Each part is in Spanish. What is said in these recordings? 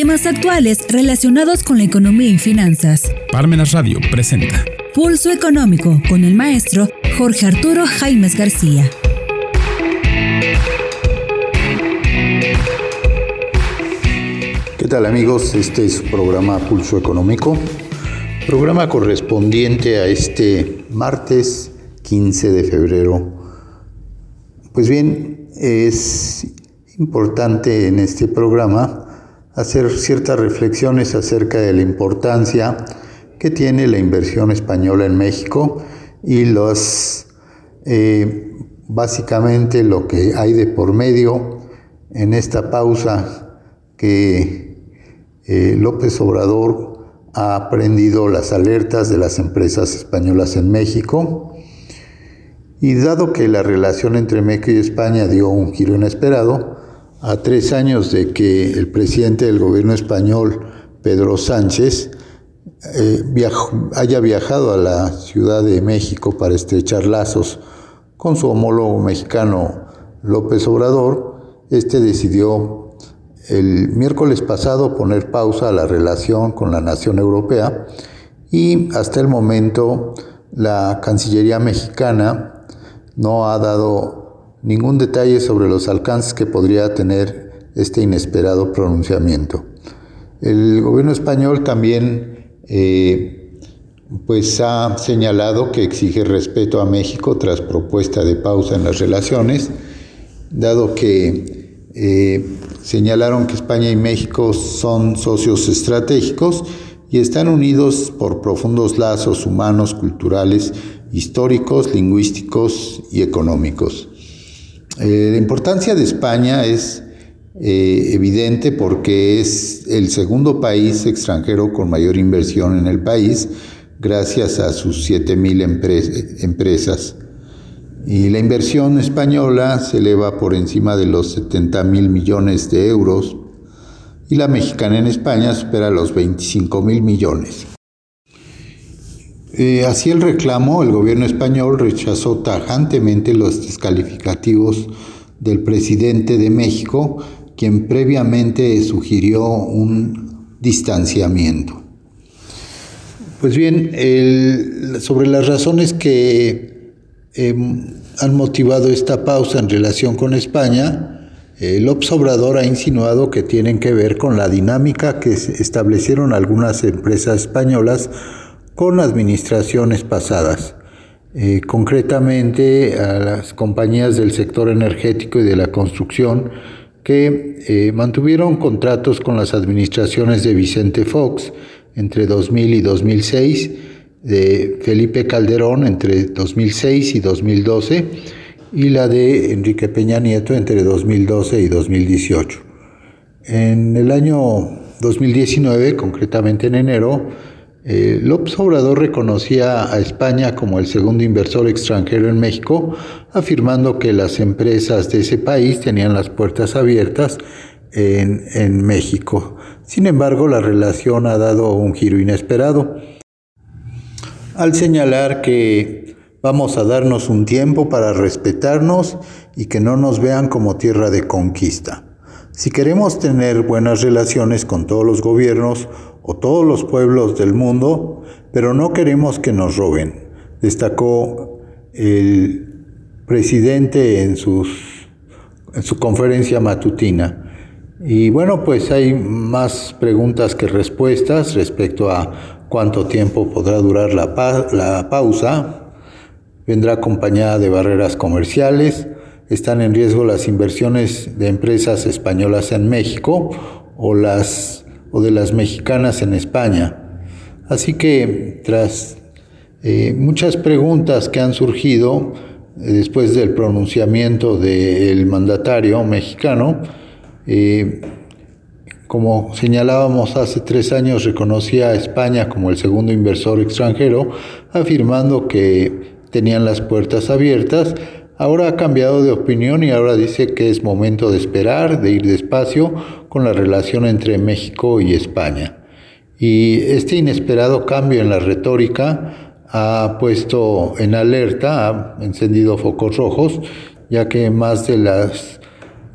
Temas actuales relacionados con la economía y finanzas. Parmenas Radio presenta Pulso Económico con el maestro Jorge Arturo Jaimes García. ¿Qué tal amigos? Este es su programa Pulso Económico, programa correspondiente a este martes 15 de febrero. Pues bien, es importante en este programa hacer ciertas reflexiones acerca de la importancia que tiene la inversión española en México y los eh, básicamente lo que hay de por medio en esta pausa que eh, López Obrador ha aprendido las alertas de las empresas españolas en México. Y dado que la relación entre México y España dio un giro inesperado, a tres años de que el presidente del gobierno español, Pedro Sánchez, eh, haya viajado a la Ciudad de México para estrechar lazos con su homólogo mexicano López Obrador, este decidió el miércoles pasado poner pausa a la relación con la nación europea y hasta el momento la Cancillería mexicana no ha dado ningún detalle sobre los alcances que podría tener este inesperado pronunciamiento. El gobierno español también eh, pues ha señalado que exige respeto a México tras propuesta de pausa en las relaciones, dado que eh, señalaron que España y México son socios estratégicos y están unidos por profundos lazos humanos, culturales, históricos, lingüísticos y económicos. Eh, la importancia de España es eh, evidente porque es el segundo país extranjero con mayor inversión en el país, gracias a sus 7.000 empresas. Y la inversión española se eleva por encima de los 70 mil millones de euros y la mexicana en España supera los 25 mil millones. Eh, así el reclamo, el gobierno español rechazó tajantemente los descalificativos del presidente de México, quien previamente sugirió un distanciamiento. Pues bien, sobre las razones que em, han motivado esta pausa en relación con España, el Obrador ha insinuado que tienen que ver con la dinámica que establecieron algunas empresas españolas con administraciones pasadas, eh, concretamente a las compañías del sector energético y de la construcción que eh, mantuvieron contratos con las administraciones de Vicente Fox entre 2000 y 2006, de Felipe Calderón entre 2006 y 2012 y la de Enrique Peña Nieto entre 2012 y 2018. En el año 2019, concretamente en enero, eh, López Obrador reconocía a España como el segundo inversor extranjero en México, afirmando que las empresas de ese país tenían las puertas abiertas en, en México. Sin embargo, la relación ha dado un giro inesperado. Al señalar que vamos a darnos un tiempo para respetarnos y que no nos vean como tierra de conquista. Si queremos tener buenas relaciones con todos los gobiernos o todos los pueblos del mundo, pero no queremos que nos roben, destacó el presidente en, en su conferencia matutina. Y bueno, pues hay más preguntas que respuestas respecto a cuánto tiempo podrá durar la, la pausa. Vendrá acompañada de barreras comerciales. Están en riesgo las inversiones de empresas españolas en México o las o de las mexicanas en España. Así que tras eh, muchas preguntas que han surgido eh, después del pronunciamiento del mandatario mexicano, eh, como señalábamos hace tres años, reconocía a España como el segundo inversor extranjero, afirmando que tenían las puertas abiertas Ahora ha cambiado de opinión y ahora dice que es momento de esperar, de ir despacio con la relación entre México y España. Y este inesperado cambio en la retórica ha puesto en alerta, ha encendido focos rojos, ya que más de las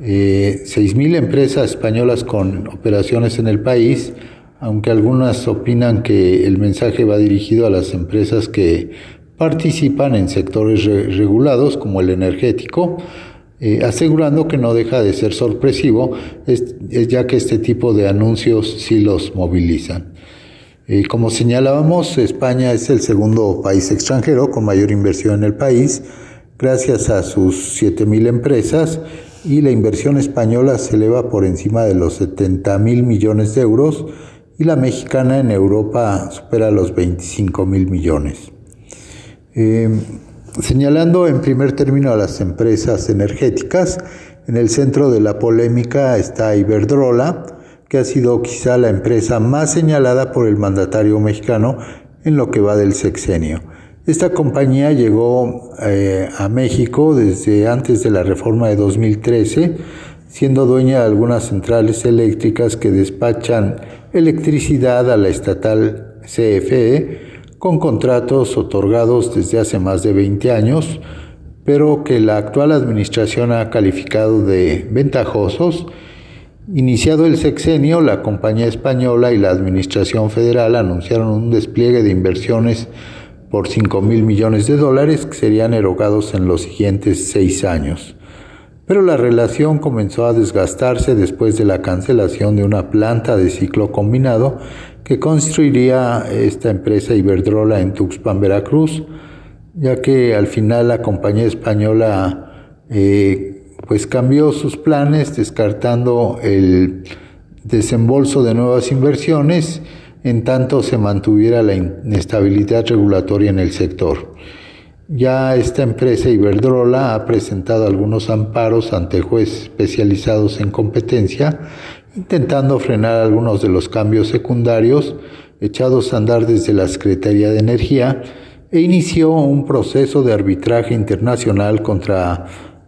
Eh, 6.000 empresas españolas con operaciones en el país, aunque algunas opinan que el mensaje va dirigido a las empresas que participan en sectores regulados como el energético, eh, asegurando que no deja de ser sorpresivo, es, ya que este tipo de anuncios sí los movilizan. Eh, como señalábamos, España es el segundo país extranjero con mayor inversión en el país, gracias a sus 7.000 empresas, y la inversión española se eleva por encima de los 70 mil millones de euros y la mexicana en Europa supera los 25 mil millones. Eh, señalando en primer término a las empresas energéticas, en el centro de la polémica está Iberdrola, que ha sido quizá la empresa más señalada por el mandatario mexicano en lo que va del sexenio. Esta compañía llegó eh, a México desde antes de la reforma de 2013, siendo dueña de algunas centrales eléctricas que despachan electricidad a la estatal CFE con contratos otorgados desde hace más de 20 años, pero que la actual administración ha calificado de ventajosos. Iniciado el sexenio, la compañía española y la administración federal anunciaron un despliegue de inversiones por 5 mil millones de dólares que serían erogados en los siguientes seis años. Pero la relación comenzó a desgastarse después de la cancelación de una planta de ciclo combinado que construiría esta empresa Iberdrola en Tuxpan, Veracruz, ya que al final la compañía española eh, pues cambió sus planes descartando el desembolso de nuevas inversiones en tanto se mantuviera la inestabilidad regulatoria en el sector. Ya esta empresa Iberdrola ha presentado algunos amparos ante jueces especializados en competencia, intentando frenar algunos de los cambios secundarios echados a andar desde la Secretaría de Energía e inició un proceso de arbitraje internacional contra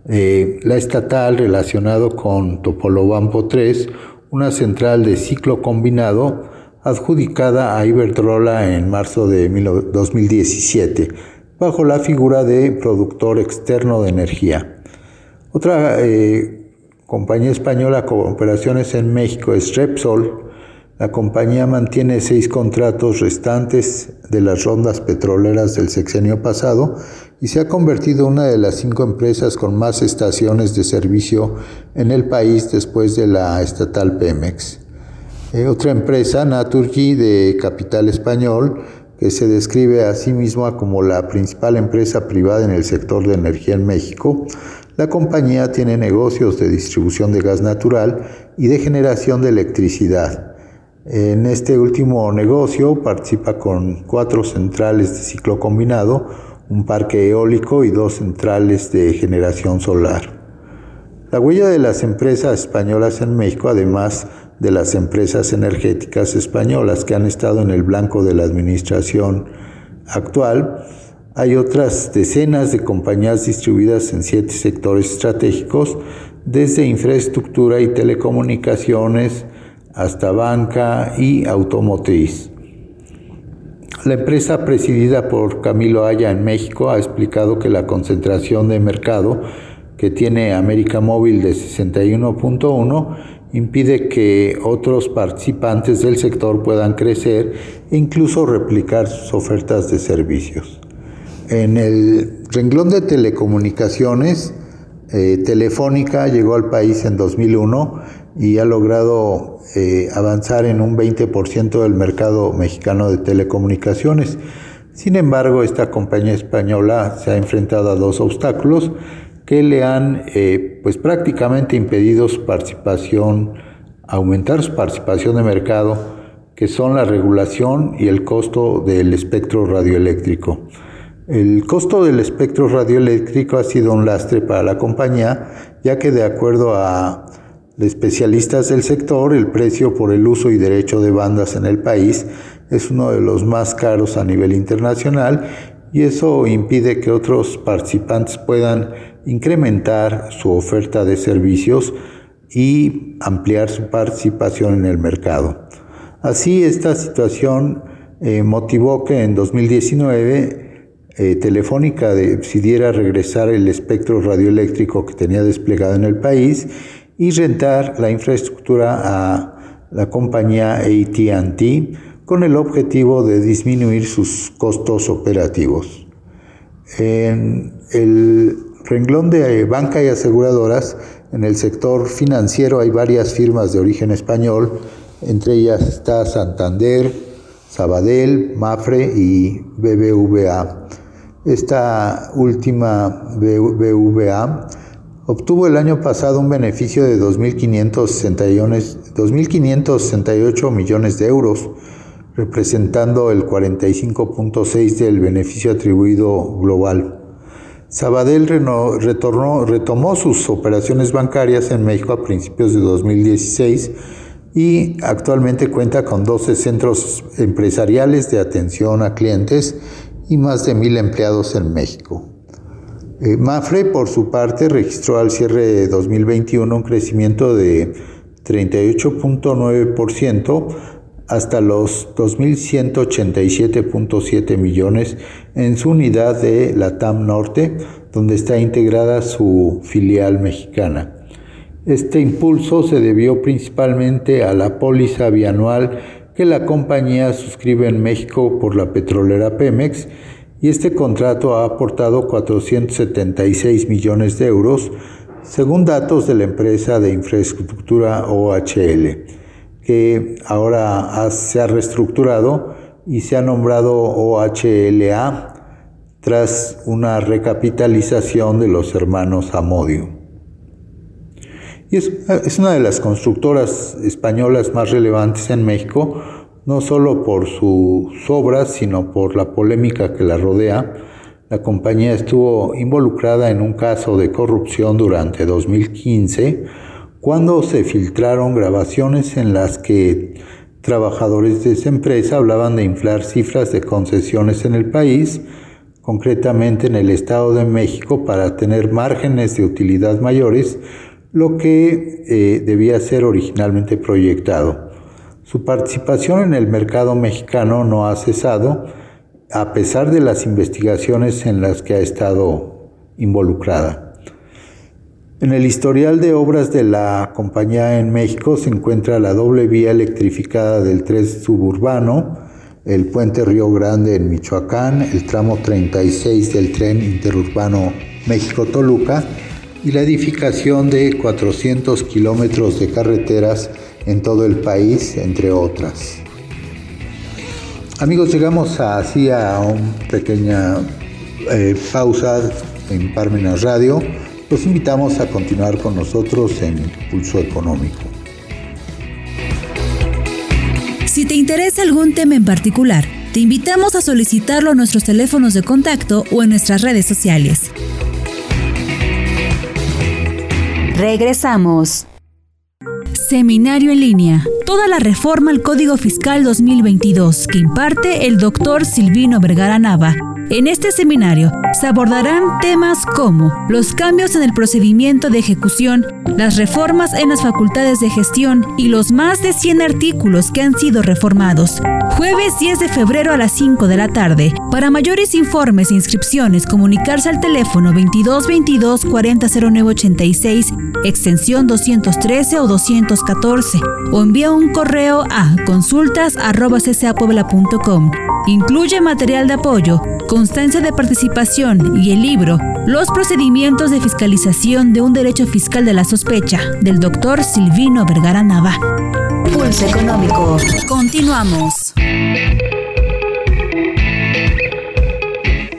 eh, la estatal relacionado con Topolobampo 3, una central de ciclo combinado adjudicada a Iberdrola en marzo de 2017, bajo la figura de productor externo de energía. Otra eh, compañía española con operaciones en México es Repsol. La compañía mantiene seis contratos restantes de las rondas petroleras del sexenio pasado y se ha convertido en una de las cinco empresas con más estaciones de servicio en el país después de la estatal Pemex. Eh, otra empresa, Naturgy, de capital español, que se describe a sí misma como la principal empresa privada en el sector de energía en México, la compañía tiene negocios de distribución de gas natural y de generación de electricidad. En este último negocio participa con cuatro centrales de ciclo combinado, un parque eólico y dos centrales de generación solar. La huella de las empresas españolas en México, además de las empresas energéticas españolas que han estado en el blanco de la administración actual. Hay otras decenas de compañías distribuidas en siete sectores estratégicos, desde infraestructura y telecomunicaciones hasta banca y automotriz. La empresa presidida por Camilo Haya en México ha explicado que la concentración de mercado que tiene América Móvil de 61.1 impide que otros participantes del sector puedan crecer e incluso replicar sus ofertas de servicios. En el renglón de telecomunicaciones, eh, Telefónica llegó al país en 2001 y ha logrado eh, avanzar en un 20% del mercado mexicano de telecomunicaciones. Sin embargo, esta compañía española se ha enfrentado a dos obstáculos que le han eh, pues prácticamente impedido su participación, aumentar su participación de mercado, que son la regulación y el costo del espectro radioeléctrico. El costo del espectro radioeléctrico ha sido un lastre para la compañía, ya que de acuerdo a especialistas del sector, el precio por el uso y derecho de bandas en el país es uno de los más caros a nivel internacional y eso impide que otros participantes puedan incrementar su oferta de servicios y ampliar su participación en el mercado. Así, esta situación eh, motivó que en 2019 eh, Telefónica decidiera regresar el espectro radioeléctrico que tenía desplegado en el país y rentar la infraestructura a la compañía ATT con el objetivo de disminuir sus costos operativos. En el renglón de banca y aseguradoras, en el sector financiero hay varias firmas de origen español, entre ellas está Santander, Sabadell, Mafre y BBVA. Esta última BBVA obtuvo el año pasado un beneficio de 2.568 millones de euros, representando el 45.6 del beneficio atribuido global. Sabadell retomó sus operaciones bancarias en México a principios de 2016 y actualmente cuenta con 12 centros empresariales de atención a clientes y más de mil empleados en México. Eh, Mafre, por su parte, registró al cierre de 2021 un crecimiento de 38.9% hasta los 2.187.7 millones en su unidad de la TAM Norte, donde está integrada su filial mexicana. Este impulso se debió principalmente a la póliza bianual que la compañía suscribe en México por la petrolera Pemex y este contrato ha aportado 476 millones de euros, según datos de la empresa de infraestructura OHL que ahora se ha reestructurado y se ha nombrado OHLA tras una recapitalización de los hermanos Amodio. Es, es, una de las constructoras españolas más relevantes en México, no solo por sus obras, sino por la polémica que la rodea. La compañía estuvo involucrada en un caso de corrupción durante 2015 cuando se filtraron grabaciones en las que trabajadores de esa empresa hablaban de inflar cifras de concesiones en el país, concretamente en el Estado de México, para tener márgenes de utilidad mayores, lo que eh, debía ser originalmente proyectado. Su participación en el mercado mexicano no ha cesado, a pesar de las investigaciones en las que ha estado involucrada. En el historial de obras de la compañía en México se encuentra la doble vía electrificada del tren suburbano, el puente Río Grande en Michoacán, el tramo 36 del tren interurbano México-Toluca y la edificación de 400 kilómetros de carreteras en todo el país, entre otras. Amigos, llegamos así a una pequeña eh, pausa en Parmenas Radio. Los invitamos a continuar con nosotros en Pulso Económico. Si te interesa algún tema en particular, te invitamos a solicitarlo a nuestros teléfonos de contacto o en nuestras redes sociales. Regresamos. Seminario en línea. Toda la reforma al Código Fiscal 2022 que imparte el doctor Silvino Vergara Nava en este seminario se abordarán temas como los cambios en el procedimiento de ejecución, las reformas en las facultades de gestión y los más de 100 artículos que han sido reformados. Jueves 10 de febrero a las 5 de la tarde. Para mayores informes e inscripciones, comunicarse al teléfono 2222 400986, extensión 213 o 214, o envía un correo a consultas.ccapuebla.com. Incluye material de apoyo, constancia de participación y el libro Los procedimientos de fiscalización de un derecho fiscal de la sospecha del doctor Silvino Vergara Nava. Pulso económico. Continuamos.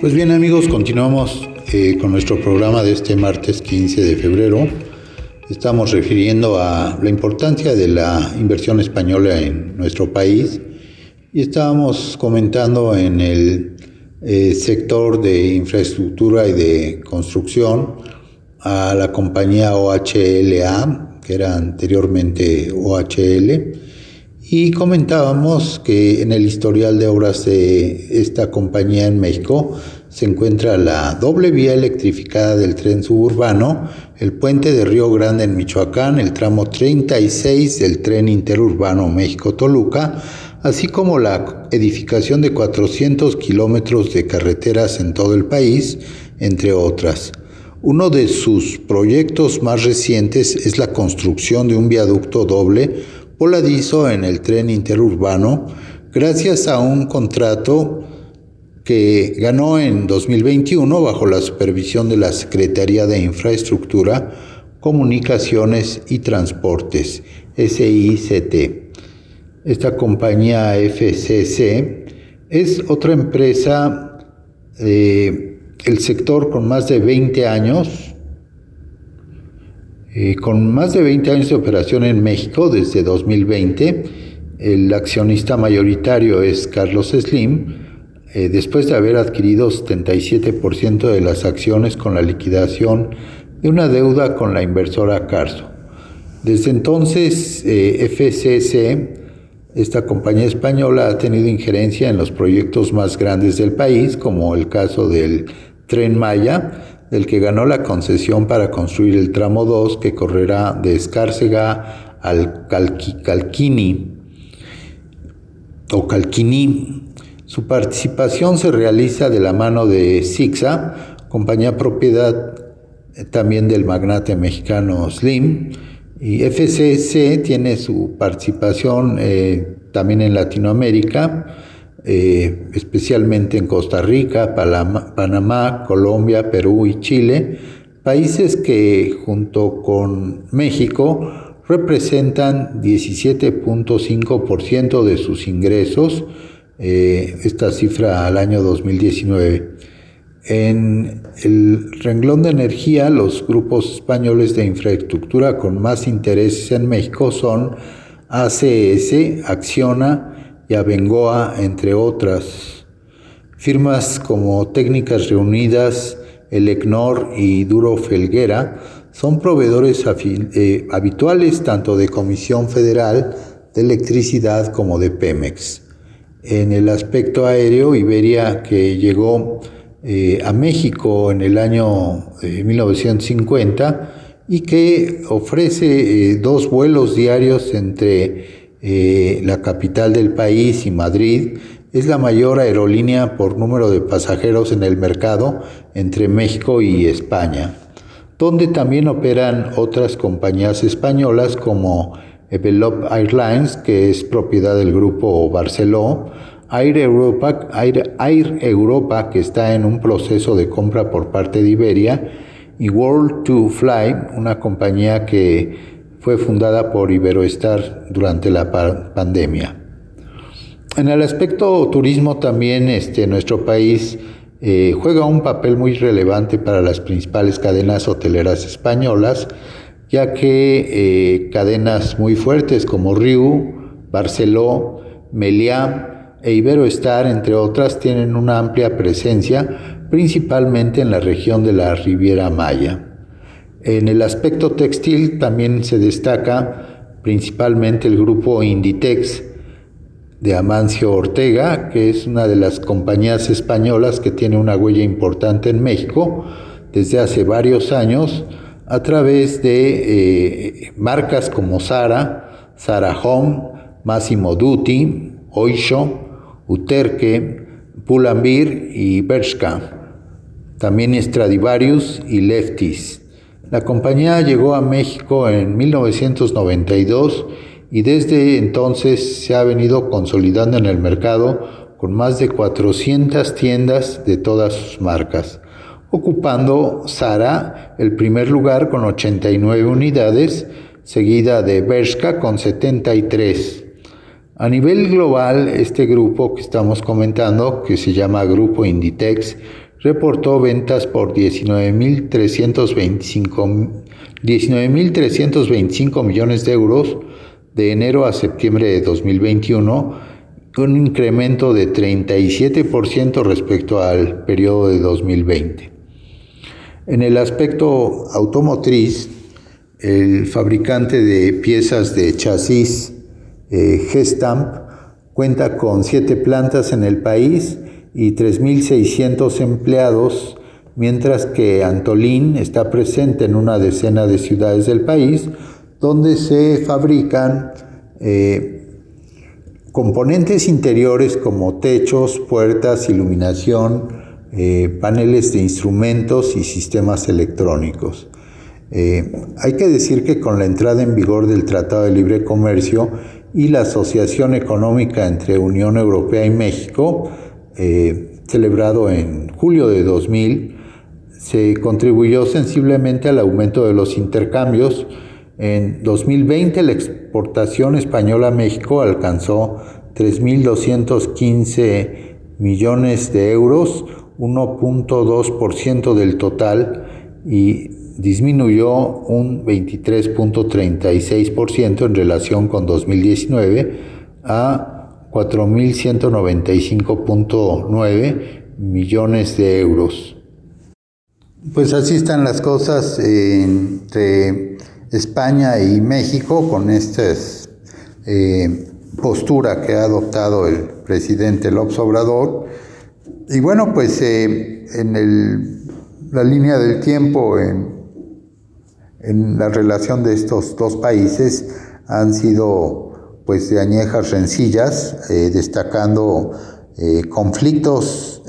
Pues bien amigos, continuamos eh, con nuestro programa de este martes 15 de febrero. Estamos refiriendo a la importancia de la inversión española en nuestro país y estábamos comentando en el eh, sector de infraestructura y de construcción a la compañía OHLA, que era anteriormente OHL, y comentábamos que en el historial de obras de esta compañía en México se encuentra la doble vía electrificada del tren suburbano, el puente de Río Grande en Michoacán, el tramo 36 del tren interurbano México-Toluca, así como la edificación de 400 kilómetros de carreteras en todo el país, entre otras. Uno de sus proyectos más recientes es la construcción de un viaducto doble voladizo en el tren interurbano gracias a un contrato que ganó en 2021 bajo la supervisión de la Secretaría de Infraestructura, Comunicaciones y Transportes, SICT. Esta compañía FCC es otra empresa del el sector con más de 20 años, eh, con más de 20 años de operación en México desde 2020. El accionista mayoritario es Carlos Slim, eh, después de haber adquirido 77% de las acciones con la liquidación de una deuda con la inversora Carso. Desde entonces, eh, FCC, esta compañía española, ha tenido injerencia en los proyectos más grandes del país, como el caso del Tren Maya, del que ganó la concesión para construir el tramo 2 que correrá de Escárcega al Calquini o Calquini su participación se realiza de la mano de Sixa, compañía propiedad eh, también del magnate mexicano Slim, y FCC tiene su participación eh, también en Latinoamérica, eh, especialmente en Costa Rica, Panamá, Colombia, Perú y Chile, países que junto con México representan 17.5% de sus ingresos, eh, esta cifra al año 2019. En el renglón de energía, los grupos españoles de infraestructura con más intereses en México son ACS, Acciona y Abengoa, entre otras. Firmas como Técnicas Reunidas, Elecnor y Duro Felguera son proveedores eh, habituales tanto de Comisión Federal de Electricidad como de Pemex. En el aspecto aéreo, Iberia, que llegó eh, a México en el año 1950 eh, y que ofrece eh, dos vuelos diarios entre la capital del país y Madrid, es la mayor aerolínea por número de pasajeros en el mercado entre México y España, donde también operan otras compañías españolas como Evelop Airlines, que es propiedad del grupo Barceló, Air Europa, Air, Europa, que está en un proceso de compra por parte de Iberia, y World to Fly, una compañía que fue fundada por Iberoestar durante la pandemia. En el aspecto turismo también este, nuestro país eh, juega un papel muy relevante para las principales cadenas hoteleras españolas, ya que eh, cadenas muy fuertes como Riu, Barceló, Meliá e Iberoestar, entre otras, tienen una amplia presencia, principalmente en la región de la Riviera Maya. En el aspecto textil también se destaca principalmente el grupo Inditex de Amancio Ortega, que es una de las compañías españolas que tiene una huella importante en México desde hace varios años, a través de eh, marcas como Zara, Zara Home, Massimo Dutti, Oisho, Uterque, Pull&Bear y Bershka. También Stradivarius y Lefties. La compañía llegó a México en 1992 y desde entonces se ha venido consolidando en el mercado con más de 400 tiendas de todas sus marcas ocupando Sara el primer lugar con 89 unidades, seguida de Bershka con 73. A nivel global, este grupo que estamos comentando, que se llama Grupo Inditex, reportó ventas por 19.325 millones de euros de enero a septiembre de 2021, un incremento de 37% respecto al periodo de 2020. En el aspecto automotriz, el fabricante de piezas de chasis eh, Gestamp cuenta con siete plantas en el país y 3.600 empleados, mientras que Antolín está presente en una decena de ciudades del país donde se fabrican eh, componentes interiores como techos, puertas, iluminación, eh, paneles de instrumentos y sistemas electrónicos. Eh, hay que decir que con la entrada en vigor del Tratado de Libre Comercio y la Asociación Económica entre Unión Europea y México, eh, celebrado en julio de 2000, se contribuyó sensiblemente al aumento de los intercambios. En 2020 la exportación española a México alcanzó 3.215 millones de euros, 1.2% del total y disminuyó un 23.36% en relación con 2019 a 4.195.9 millones de euros. Pues así están las cosas entre España y México con esta eh, postura que ha adoptado el presidente López Obrador. Y bueno, pues eh, en la línea del tiempo, en en la relación de estos dos países han sido pues de añejas rencillas, eh, destacando eh, conflictos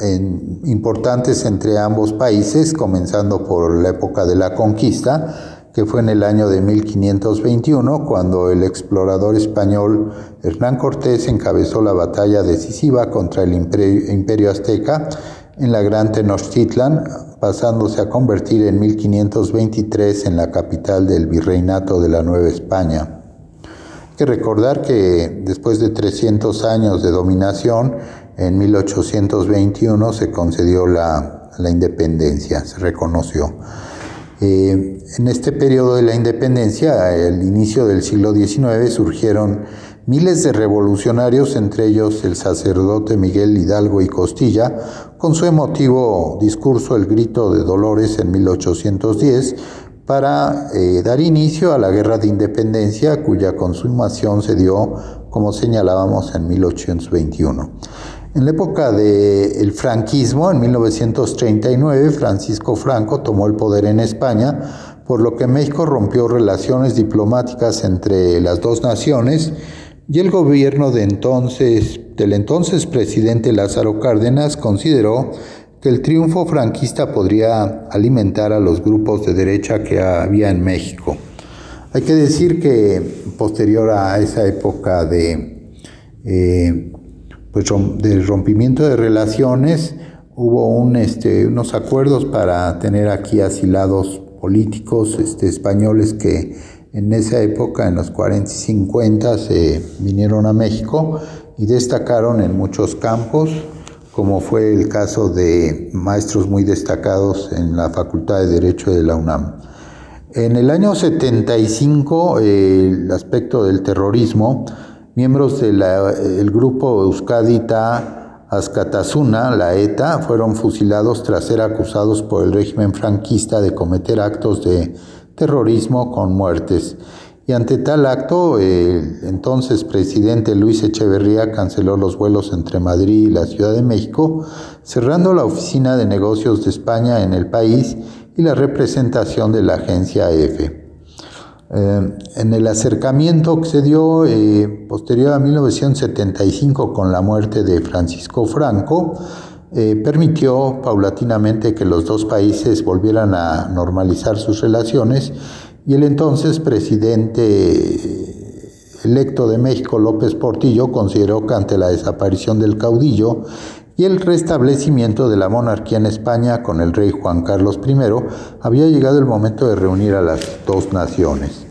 importantes entre ambos países, comenzando por la época de la conquista, que fue en el año de 1521, cuando el explorador español Hernán Cortés encabezó la batalla decisiva contra el imperio azteca en la Gran Tenochtitlan, pasándose a convertir en 1523 en la capital del virreinato de la Nueva España. Hay que recordar que después de 300 años de dominación, en 1821 se concedió la, independencia, se reconoció. Eh, en este periodo de la independencia, al inicio del siglo XIX, surgieron Miles de revolucionarios, entre ellos el sacerdote Miguel Hidalgo y Costilla, con su emotivo discurso El Grito de Dolores en 1810, para eh, dar inicio a la Guerra de Independencia, cuya consumación se dio, como señalábamos, en 1821. En la época del franquismo, en 1939, Francisco Franco tomó el poder en España, por lo que México rompió relaciones diplomáticas entre las dos naciones y el gobierno de entonces, del entonces presidente Lázaro Cárdenas consideró que el triunfo franquista podría alimentar a los grupos de derecha que había en México. Hay que decir que posterior a esa época de, eh, pues, de rompimiento de relaciones, hubo este, unos acuerdos para tener aquí asilados políticos este, españoles que en esa época, en los 40 y 50, se vinieron a México y destacaron en muchos campos, como fue el caso de maestros muy destacados en la Facultad de Derecho de la UNAM. En el año 75, el aspecto del terrorismo, miembros del grupo Euskadita Azcatasuna, la ETA, fueron fusilados tras ser acusados por el régimen franquista de cometer actos de terrorismo con muertes. Y ante tal acto, el entonces presidente Luis Echeverría canceló los vuelos entre Madrid y la Ciudad de México, cerrando la oficina de negocios de España en el país y la representación de la agencia EFE. Eh, en el acercamiento que se dio eh, posterior a 1975 con la muerte de Francisco Franco, eh, permitió paulatinamente que los dos países volvieran a normalizar sus relaciones y el entonces presidente electo de México, López Portillo, consideró que ante la desaparición del caudillo y el restablecimiento de la monarquía en España con el rey Juan Carlos I, había llegado el momento de reunir a las dos naciones.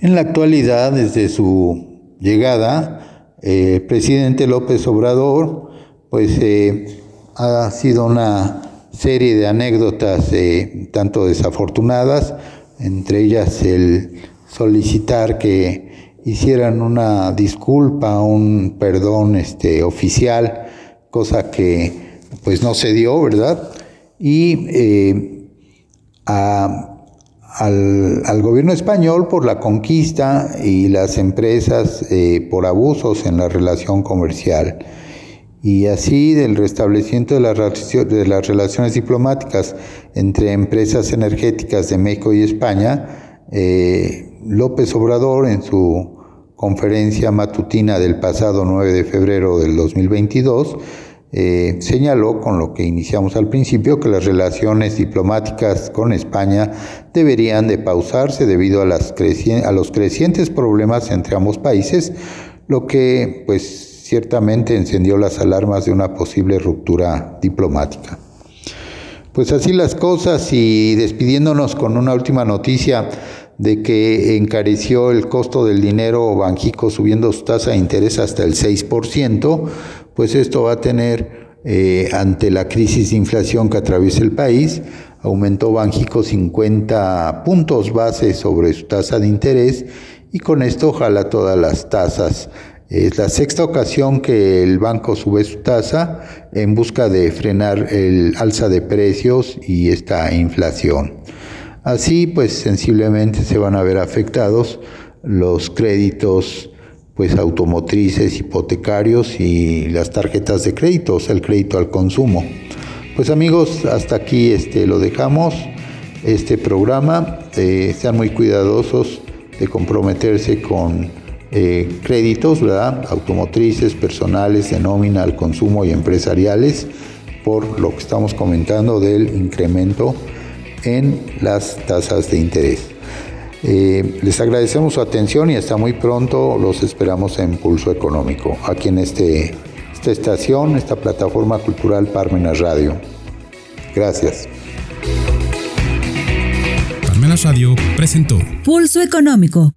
En la actualidad, desde su llegada, el eh, presidente López Obrador pues eh, ha sido una serie de anécdotas eh, tanto desafortunadas, entre ellas el solicitar que hicieran una disculpa, un perdón este, oficial, cosa que pues no se dio, ¿verdad? Y eh, al, al, gobierno español por la conquista y las empresas por abusos en la relación comercial y así del restablecimiento de las, relaciones diplomáticas entre empresas energéticas de México y España, eh, López Obrador en su conferencia matutina del pasado 9 de febrero del 2022 eh, señaló con lo que iniciamos al principio que las relaciones diplomáticas con España deberían de pausarse debido a, las a los crecientes problemas entre ambos países, lo que pues ciertamente encendió las alarmas de una posible ruptura diplomática. Pues así las cosas y despidiéndonos con una última noticia de que encareció el costo del dinero Banjico subiendo su tasa de interés hasta el 6%, pues esto va a tener eh, ante la crisis de inflación que atraviesa el país, aumentó Banjico 50 puntos base sobre su tasa de interés y con esto jala todas las tasas. Es la sexta ocasión que el banco sube su tasa en busca de frenar el alza de precios y esta inflación. Así, pues sensiblemente se van a ver afectados los créditos pues automotrices, hipotecarios y las tarjetas de crédito, o sea, el crédito al consumo. Pues amigos, hasta aquí este, lo dejamos, este programa. Eh, sean muy cuidadosos de comprometerse con eh, créditos, ¿verdad? Automotrices, personales, de nómina al consumo y empresariales, por lo que estamos comentando del incremento en las tasas de interés. Eh, les agradecemos su atención y hasta muy pronto los esperamos en Pulso Económico, aquí en este, esta estación, esta plataforma cultural Parmenas Radio. Gracias. Parmenas Radio presentó Pulso Económico